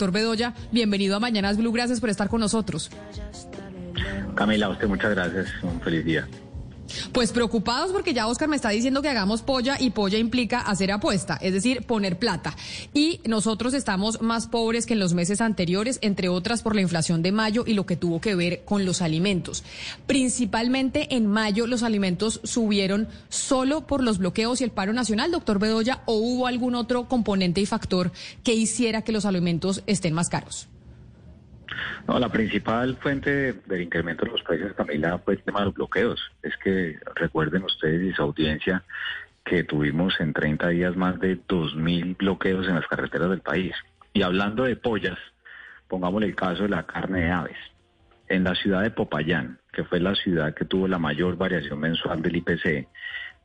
Doctor Bedoya, bienvenido a Mañanas Blue, gracias por estar con nosotros. Camila, usted muchas gracias, un feliz día. Pues preocupados porque ya Oscar me está diciendo que hagamos polla y polla implica hacer apuesta, es decir, poner plata. Y nosotros estamos más pobres que en los meses anteriores, entre otras por la inflación de mayo y lo que tuvo que ver con los alimentos. Principalmente en mayo los alimentos subieron solo por los bloqueos y el paro nacional, doctor Bedoya, o hubo algún otro componente y factor que hiciera que los alimentos estén más caros. No, la principal fuente del incremento de los precios, Camila, fue el tema de los bloqueos. Es que recuerden ustedes y su audiencia que tuvimos en 30 días más de 2.000 bloqueos en las carreteras del país. Y hablando de pollas, pongámosle el caso de la carne de aves. En la ciudad de Popayán, que fue la ciudad que tuvo la mayor variación mensual del IPC,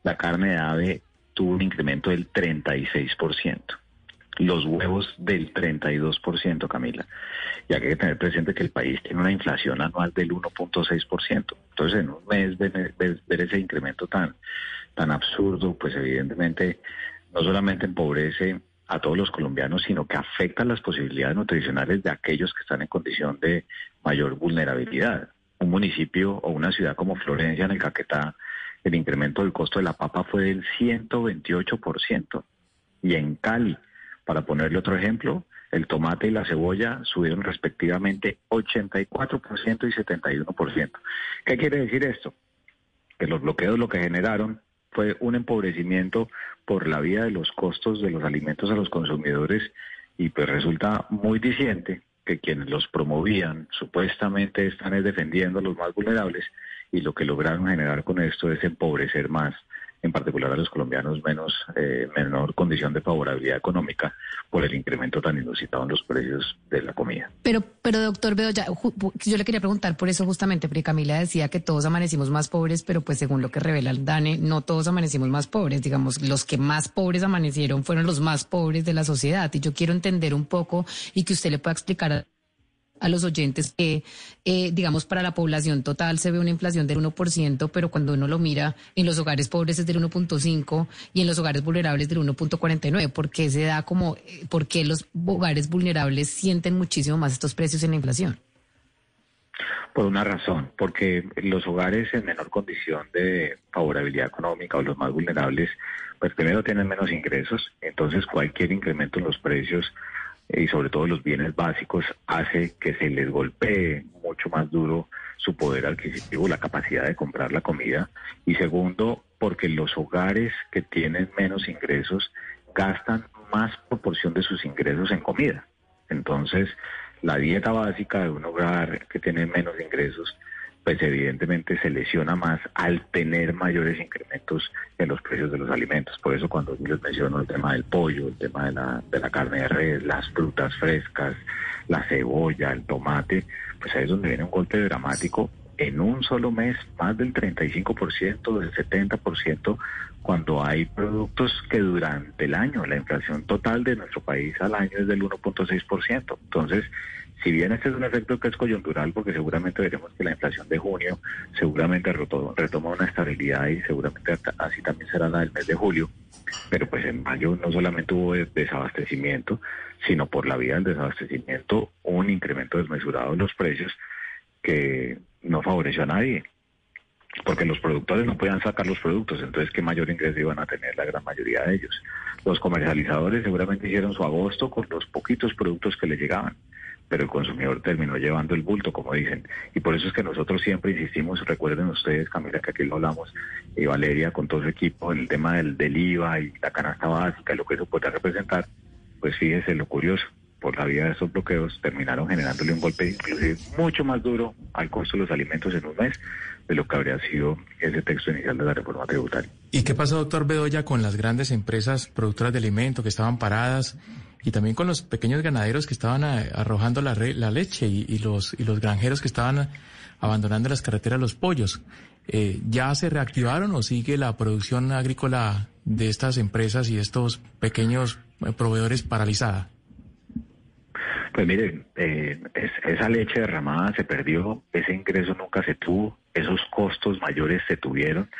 la carne de ave tuvo un incremento del 36% los huevos del 32%, Camila. Y hay que tener presente que el país tiene una inflación anual del 1.6%. Entonces, en un mes ver, ese incremento tan, tan absurdo, pues evidentemente no solamente empobrece a todos los colombianos, sino que afecta las posibilidades nutricionales de aquellos que están en condición de mayor vulnerabilidad. Un municipio o una ciudad como Florencia, en el Caquetá, el incremento del costo de la papa fue del 128%. Y en Cali, para ponerle otro ejemplo, el tomate y la cebolla subieron respectivamente 84% y 71%. ¿Qué quiere decir esto? Que los bloqueos lo que generaron fue un empobrecimiento por la vía de los costos de los alimentos a los consumidores y pues resulta muy diciente que quienes los promovían supuestamente están defendiendo a los más vulnerables y lo que lograron generar con esto es empobrecer más en particular a los colombianos menos eh, menor condición de favorabilidad económica por el incremento tan inusitado en los precios de la comida. Pero, pero doctor Bedoya, yo le quería preguntar por eso justamente, porque Camila decía que todos amanecimos más pobres, pero pues según lo que revela el DANE, no todos amanecimos más pobres. Digamos, los que más pobres amanecieron fueron los más pobres de la sociedad. Y yo quiero entender un poco y que usted le pueda explicar a los oyentes que, eh, digamos, para la población total se ve una inflación del 1%, pero cuando uno lo mira en los hogares pobres es del 1.5 y en los hogares vulnerables del 1.49. ¿Por qué se da como, eh, por qué los hogares vulnerables sienten muchísimo más estos precios en la inflación? Por una razón, porque los hogares en menor condición de favorabilidad económica o los más vulnerables, pues primero tienen menos ingresos, entonces cualquier incremento en los precios y sobre todo los bienes básicos hace que se les golpee mucho más duro su poder adquisitivo, la capacidad de comprar la comida. Y segundo, porque los hogares que tienen menos ingresos gastan más proporción de sus ingresos en comida. Entonces, la dieta básica de un hogar que tiene menos ingresos pues evidentemente se lesiona más al tener mayores incrementos en los precios de los alimentos. Por eso cuando les menciono el tema del pollo, el tema de la, de la carne de res, las frutas frescas, la cebolla, el tomate, pues ahí es donde viene un golpe dramático en un solo mes, más del 35%, del 70%, cuando hay productos que durante el año, la inflación total de nuestro país al año es del 1.6%. Entonces, si bien este es un efecto que es coyuntural, porque seguramente veremos que la inflación de junio seguramente retoma una estabilidad y seguramente así también será la del mes de julio, pero pues en mayo no solamente hubo desabastecimiento, sino por la vía del desabastecimiento un incremento desmesurado en los precios que no favoreció a nadie porque los productores no podían sacar los productos, entonces qué mayor ingreso iban a tener la gran mayoría de ellos. Los comercializadores seguramente hicieron su agosto con los poquitos productos que les llegaban pero el consumidor terminó llevando el bulto, como dicen. Y por eso es que nosotros siempre insistimos, recuerden ustedes, Camila, que aquí lo hablamos, y Valeria con todo su equipo, el tema del, del IVA y la canasta básica, lo que eso puede representar, pues fíjese lo curioso, por la vía de esos bloqueos terminaron generándole un golpe inclusive mucho más duro al costo de los alimentos en un mes de lo que habría sido ese texto inicial de la reforma tributaria. ¿Y qué pasó, doctor Bedoya, con las grandes empresas productoras de alimentos que estaban paradas y también con los pequeños ganaderos que estaban eh, arrojando la, la leche y, los, y los granjeros que estaban abandonando las carreteras los pollos? Eh, ¿Ya se reactivaron o sigue la producción agrícola de estas empresas y estos pequeños eh, proveedores paralizada? Pues miren, esa leche derramada se perdió, ese ingreso nunca se tuvo, esos costos mayores se tuvieron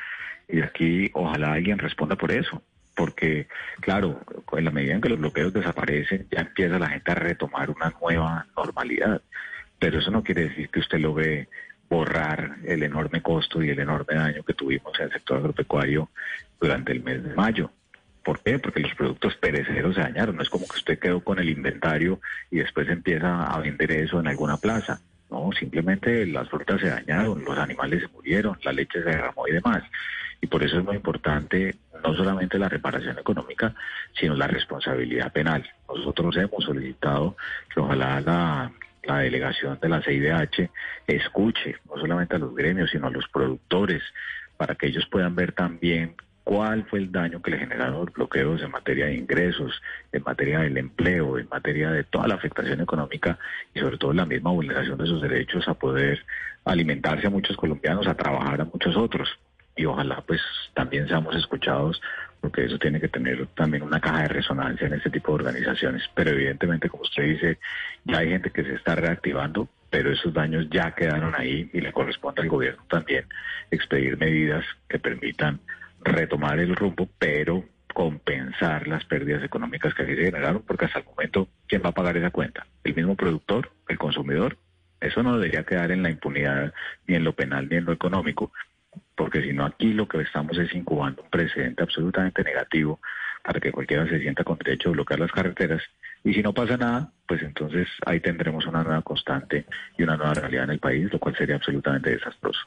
y aquí ojalá alguien responda por eso. Porque, claro, en la medida en que los bloqueos desaparecen, ya empieza la gente a retomar una nueva normalidad. Pero eso no quiere decir que usted lo ve borrar el enorme costo y el enorme daño que tuvimos en el sector agropecuario durante el mes de mayo. ¿Por qué? Porque los productos pereceros se dañaron. No es como que usted quedó con el inventario y después empieza a vender eso en alguna plaza. No, simplemente las frutas se dañaron, los animales se murieron, la leche se derramó y demás. Y por eso es muy importante no solamente la reparación económica, sino la responsabilidad penal. Nosotros hemos solicitado que ojalá la, delegación de la CIDH escuche no solamente a los gremios, sino a los productores, para que ellos puedan ver también cuál fue el daño que le generaron los bloqueos en materia de ingresos, en materia del empleo, en materia de toda la afectación económica y sobre todo la misma vulneración de sus derechos a poder alimentarse a muchos colombianos, a trabajar a muchos otros. Y ojalá pues también seamos escuchados porque eso tiene que tener también una caja de resonancia en este tipo de organizaciones. Pero evidentemente, como usted dice, ya hay gente que se está reactivando, pero esos daños ya quedaron ahí y le corresponde al gobierno también expedir medidas que permitan retomar el rumbo, pero compensar las pérdidas económicas que aquí se generaron, porque hasta el momento, ¿quién va a pagar esa cuenta? ¿El mismo productor? ¿El consumidor? Eso no debería quedar en la impunidad, ni en lo penal, ni en lo económico, porque si no aquí lo que estamos es incubando un precedente absolutamente negativo para que cualquiera se sienta con derecho a bloquear las carreteras y si no pasa nada, pues entonces ahí tendremos una nueva constante y una nueva realidad en el país, lo cual sería absolutamente desastroso.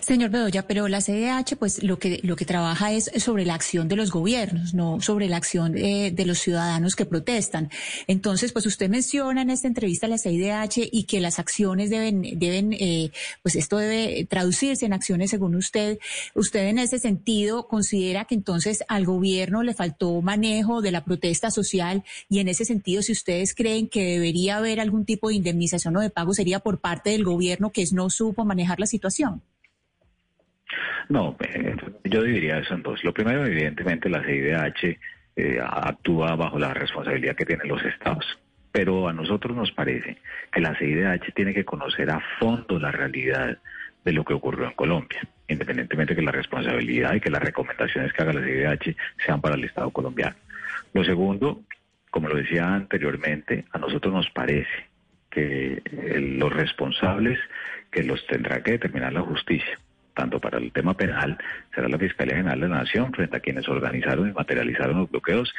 Señor Bedoya, pero la CDH pues lo que lo que trabaja es sobre la acción de los gobiernos, no sobre la acción eh, de los ciudadanos que protestan. Entonces, pues usted menciona en esta entrevista la CIDH y que las acciones deben deben eh, pues esto debe traducirse en acciones según usted. Usted en ese sentido considera que entonces al gobierno le faltó manejo de la protesta social y en ese sentido si ustedes creen que debería haber algún tipo de indemnización o de pago sería por parte del gobierno que no supo manejar la situación. No, eh, yo diría eso en dos. Lo primero, evidentemente, la CIDH eh, actúa bajo la responsabilidad que tienen los estados. Pero a nosotros nos parece que la CIDH tiene que conocer a fondo la realidad de lo que ocurrió en Colombia, independientemente que la responsabilidad y que las recomendaciones que haga la CIDH sean para el Estado colombiano. Lo segundo, como lo decía anteriormente, a nosotros nos parece que eh, los responsables que los tendrá que determinar la justicia tanto para el tema penal, será la Fiscalía General de la Nación frente a quienes organizaron y materializaron los bloqueos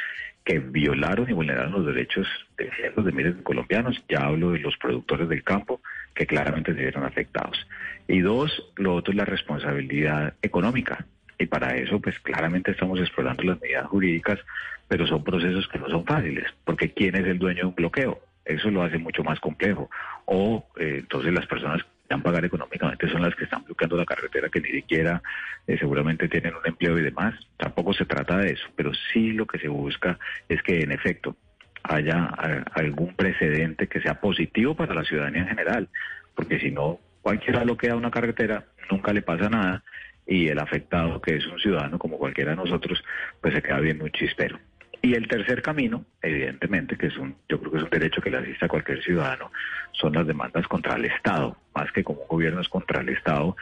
que violaron y vulneraron los derechos de cientos de miles de colombianos. Ya hablo de los productores del campo que claramente se vieron afectados. Y dos, lo otro es la responsabilidad económica. Y para eso, pues claramente estamos explorando las medidas jurídicas, pero son procesos que no son fáciles, porque ¿quién es el dueño de un bloqueo? Eso lo hace mucho más complejo. O eh, entonces las personas a pagar económicamente son las que están bloqueando la carretera, que ni siquiera eh, seguramente tienen un empleo y demás. Tampoco se trata de eso, pero sí lo que se busca es que en efecto haya algún precedente que sea positivo para la ciudadanía en general, porque si no, cualquiera bloquea una carretera, nunca le pasa nada y el afectado, que es un ciudadano como cualquiera de nosotros, pues se queda viendo un chispero. Y el tercer camino, evidentemente, que es un, yo creo que es un derecho que le asiste a cualquier ciudadano, son las demandas contra el Estado, más que como un gobierno es contra el Estado,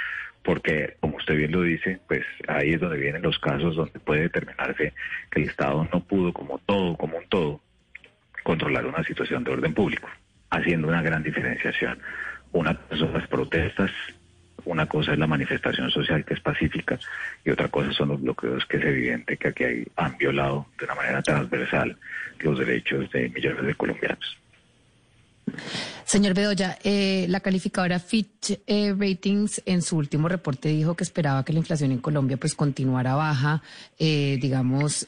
porque como usted bien lo dice, pues ahí es donde vienen los casos donde puede determinarse que el Estado no pudo como todo, como un todo, controlar una situación de orden público, haciendo una gran diferenciación. Una son las protestas una cosa es la manifestación social que es pacífica y otra cosa son los bloqueos que es evidente que aquí han violado de una manera transversal los derechos de millones de colombianos. Señor Bedoya, eh, la calificadora Fitch eh, Ratings en su último reporte dijo que esperaba que la inflación en Colombia pues continuara baja, eh, digamos,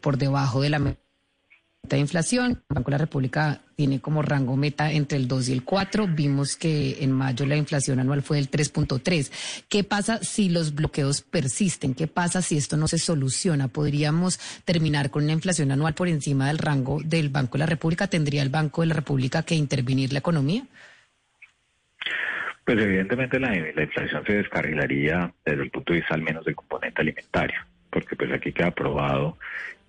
por debajo de la de inflación. El Banco de la República tiene como rango meta entre el 2 y el 4. Vimos que en mayo la inflación anual fue del 3.3. ¿Qué pasa si los bloqueos persisten? ¿Qué pasa si esto no se soluciona? ¿Podríamos terminar con una inflación anual por encima del rango del Banco de la República? ¿Tendría el Banco de la República que intervenir la economía? Pues evidentemente la, la inflación se descarrilaría desde el punto de vista al menos del componente alimentario, porque pues aquí queda probado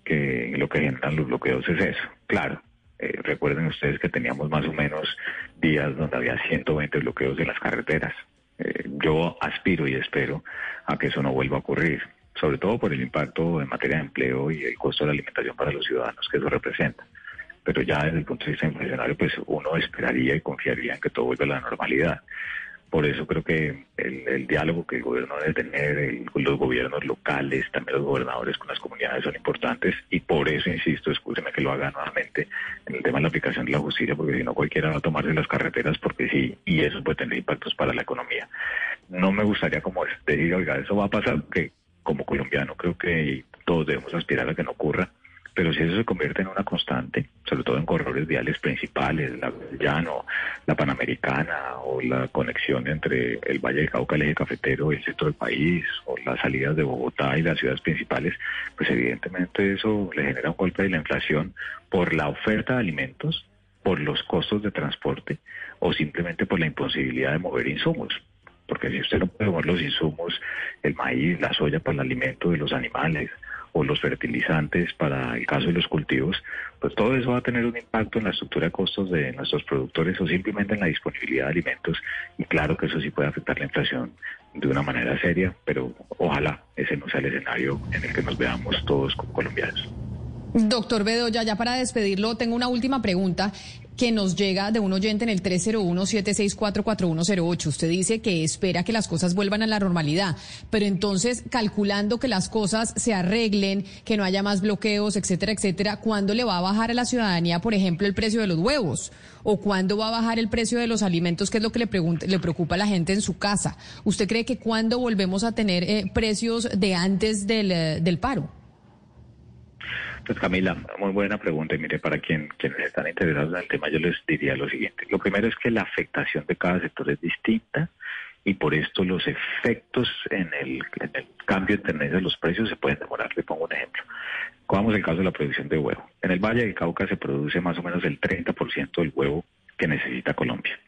que lo que generan los bloqueos es eso. Claro, eh, recuerden ustedes que teníamos más o menos días donde había 120 bloqueos de las carreteras. Eh, yo aspiro y espero a que eso no vuelva a ocurrir. sobre todo por el impacto en materia de empleo y el costo de la alimentación para los ciudadanos que eso representa. Pero ya desde el punto de vista inflacionario, pues uno esperaría y confiaría en que todo vuelva a la normalidad. Por eso creo que el, diálogo que el gobierno debe tener, los gobiernos locales, también los gobernadores con las comunidades son importantes y por eso insisto, escúcheme que lo haga nuevamente en el tema de la aplicación de la justicia, porque si no cualquiera va a tomarse las carreteras porque sí, y eso puede tener impactos para la economía. No me gustaría como decir, oiga, eso va a pasar, que como colombiano creo que todos debemos aspirar a que no ocurra pero si eso se convierte en una constante, sobre todo en corredores viales principales, la Llano, la Panamericana o la conexión entre el Valle del Cauca, el eje cafetero y el centro del país, o las salidas de Bogotá y las ciudades principales, pues evidentemente eso le genera un golpe de la inflación por la oferta de alimentos, por los costos de transporte o simplemente por la imposibilidad de mover insumos. Porque si usted no puede mover los insumos, el maíz, la soya para el alimento de los animales, o los fertilizantes para el caso de los cultivos, pues todo eso va a tener un impacto en la estructura de costos de nuestros productores o simplemente en la disponibilidad de alimentos y claro que eso sí puede afectar la inflación de una manera seria, pero ojalá ese no sea el escenario en el que nos veamos todos como colombianos. Doctor Bedoya, ya para despedirlo, tengo una última pregunta que nos llega de un oyente en el 301-764-4108. Usted dice que espera que las cosas vuelvan a la normalidad, pero entonces, calculando que las cosas se arreglen, que no haya más bloqueos, etcétera, etcétera, ¿cuándo le va a bajar a la ciudadanía, por ejemplo, el precio de los huevos? ¿O cuándo va a bajar el precio de los alimentos, que es lo que le, le preocupa a la gente en su casa? ¿Usted cree que cuándo volvemos a tener eh, precios de antes del, eh, del paro? Pues Camila, muy buena pregunta. Y mire, para quien, quienes están interesados en el tema, yo les diría lo siguiente. Lo primero es que la afectación de cada sector es distinta y por esto los efectos en el, cambio de tendencia de los precios se pueden demorar. Le pongo un ejemplo. Cogamos el caso de la producción de huevo. En el Valle del Cauca se produce más o menos el 30% del huevo que necesita Colombia.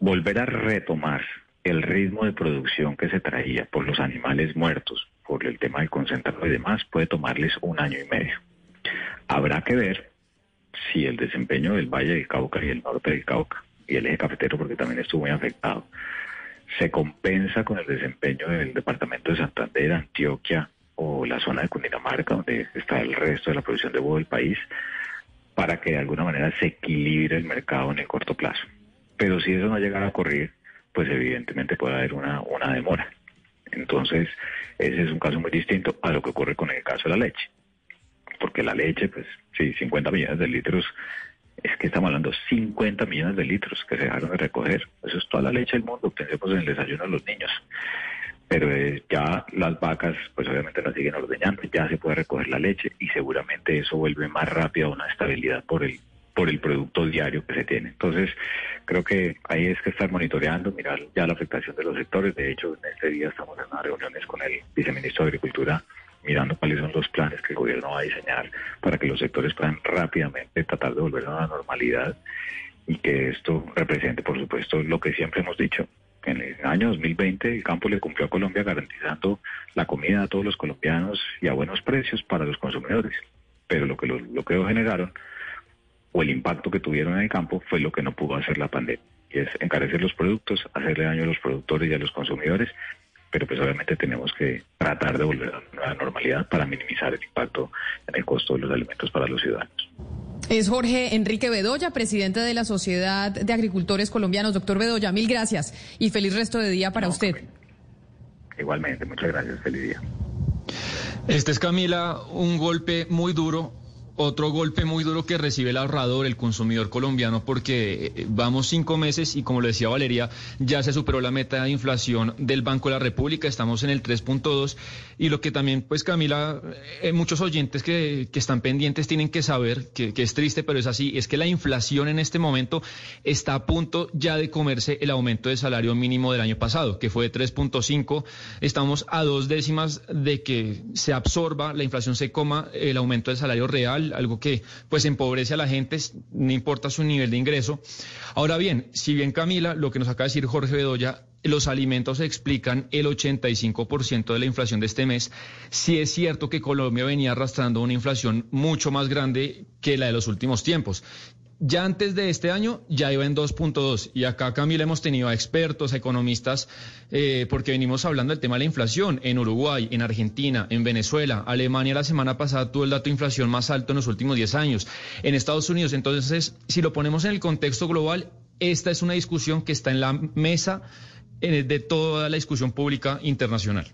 Volver a retomar el ritmo de producción que se traía por los animales muertos, por el tema del concentrado y demás, puede tomarles un año y medio. Habrá que ver si el desempeño del Valle del Cauca y el norte del Cauca y el eje cafetero, porque también estuvo muy afectado, se compensa con el desempeño del departamento de Santander, Antioquia o la zona de Cundinamarca, donde está el resto de la producción de huevo del país, para que de alguna manera se equilibre el mercado en el corto plazo. Pero si eso no llega a ocurrir, pues evidentemente puede haber una, una demora. Entonces, ese es un caso muy distinto a lo que ocurre con el caso de la leche. Porque la leche, pues sí, 50 millones de litros, es que estamos hablando de 50 millones de litros que se dejaron de recoger. Eso es toda la leche del mundo, pensemos en el desayuno de los niños. Pero eh, ya las vacas, pues obviamente las siguen ordeñando, ya se puede recoger la leche y seguramente eso vuelve más rápido a una estabilidad por el por el producto diario que se tiene. Entonces, creo que ahí es que estar monitoreando, mirar ya la afectación de los sectores. De hecho, en este día estamos en unas reuniones con el viceministro de Agricultura mirando cuáles son los planes que el gobierno va a diseñar para que los sectores puedan rápidamente tratar de volver a la normalidad y que esto represente, por supuesto, lo que siempre hemos dicho. En el año 2020 el campo le cumplió a Colombia garantizando la comida a todos los colombianos y a buenos precios para los consumidores. Pero lo que lo, lo que generaron o el impacto que tuvieron en el campo fue lo que no pudo hacer la pandemia, y es encarecer los productos, hacerle daño a los productores y a los consumidores, pero pues obviamente tenemos que tratar de volver a la normalidad para minimizar el impacto en el costo de los alimentos para los ciudadanos. Es Jorge Enrique Bedoya, presidente de la Sociedad de Agricultores Colombianos. Doctor Bedoya, mil gracias y feliz resto de día para usted. Igualmente, muchas gracias, feliz día. Este es Camila, un golpe muy duro otro golpe muy duro que recibe el ahorrador, el consumidor colombiano, porque eh, vamos cinco meses y como lo decía Valeria, ya se superó la meta de inflación del Banco de la República, estamos en el 3.2 y lo que también, pues Camila, eh, muchos oyentes que, que, están pendientes tienen que saber, que, que, es triste, pero es así, es que la inflación en este momento está a punto ya de comerse el aumento de salario mínimo del año pasado, que fue de 3.5, estamos a dos décimas de que se absorba, la inflación se coma el aumento del salario real algo que pues empobrece a la gente, no importa su nivel de ingreso. Ahora bien, si bien Camila, lo que nos acaba de decir Jorge Bedoya, los alimentos explican el 85% de la inflación de este mes. Sí es cierto que Colombia venía arrastrando una inflación mucho más grande que la de los últimos tiempos. Ya antes de este año ya iba en 2.2 y acá Camila hemos tenido a expertos, a economistas, eh, porque venimos hablando del tema de la inflación en Uruguay, en Argentina, en Venezuela, Alemania la semana pasada tuvo el dato de inflación más alto en los últimos 10 años, en Estados Unidos. Entonces, si lo ponemos en el contexto global, esta es una discusión que está en la mesa de toda la discusión pública internacional.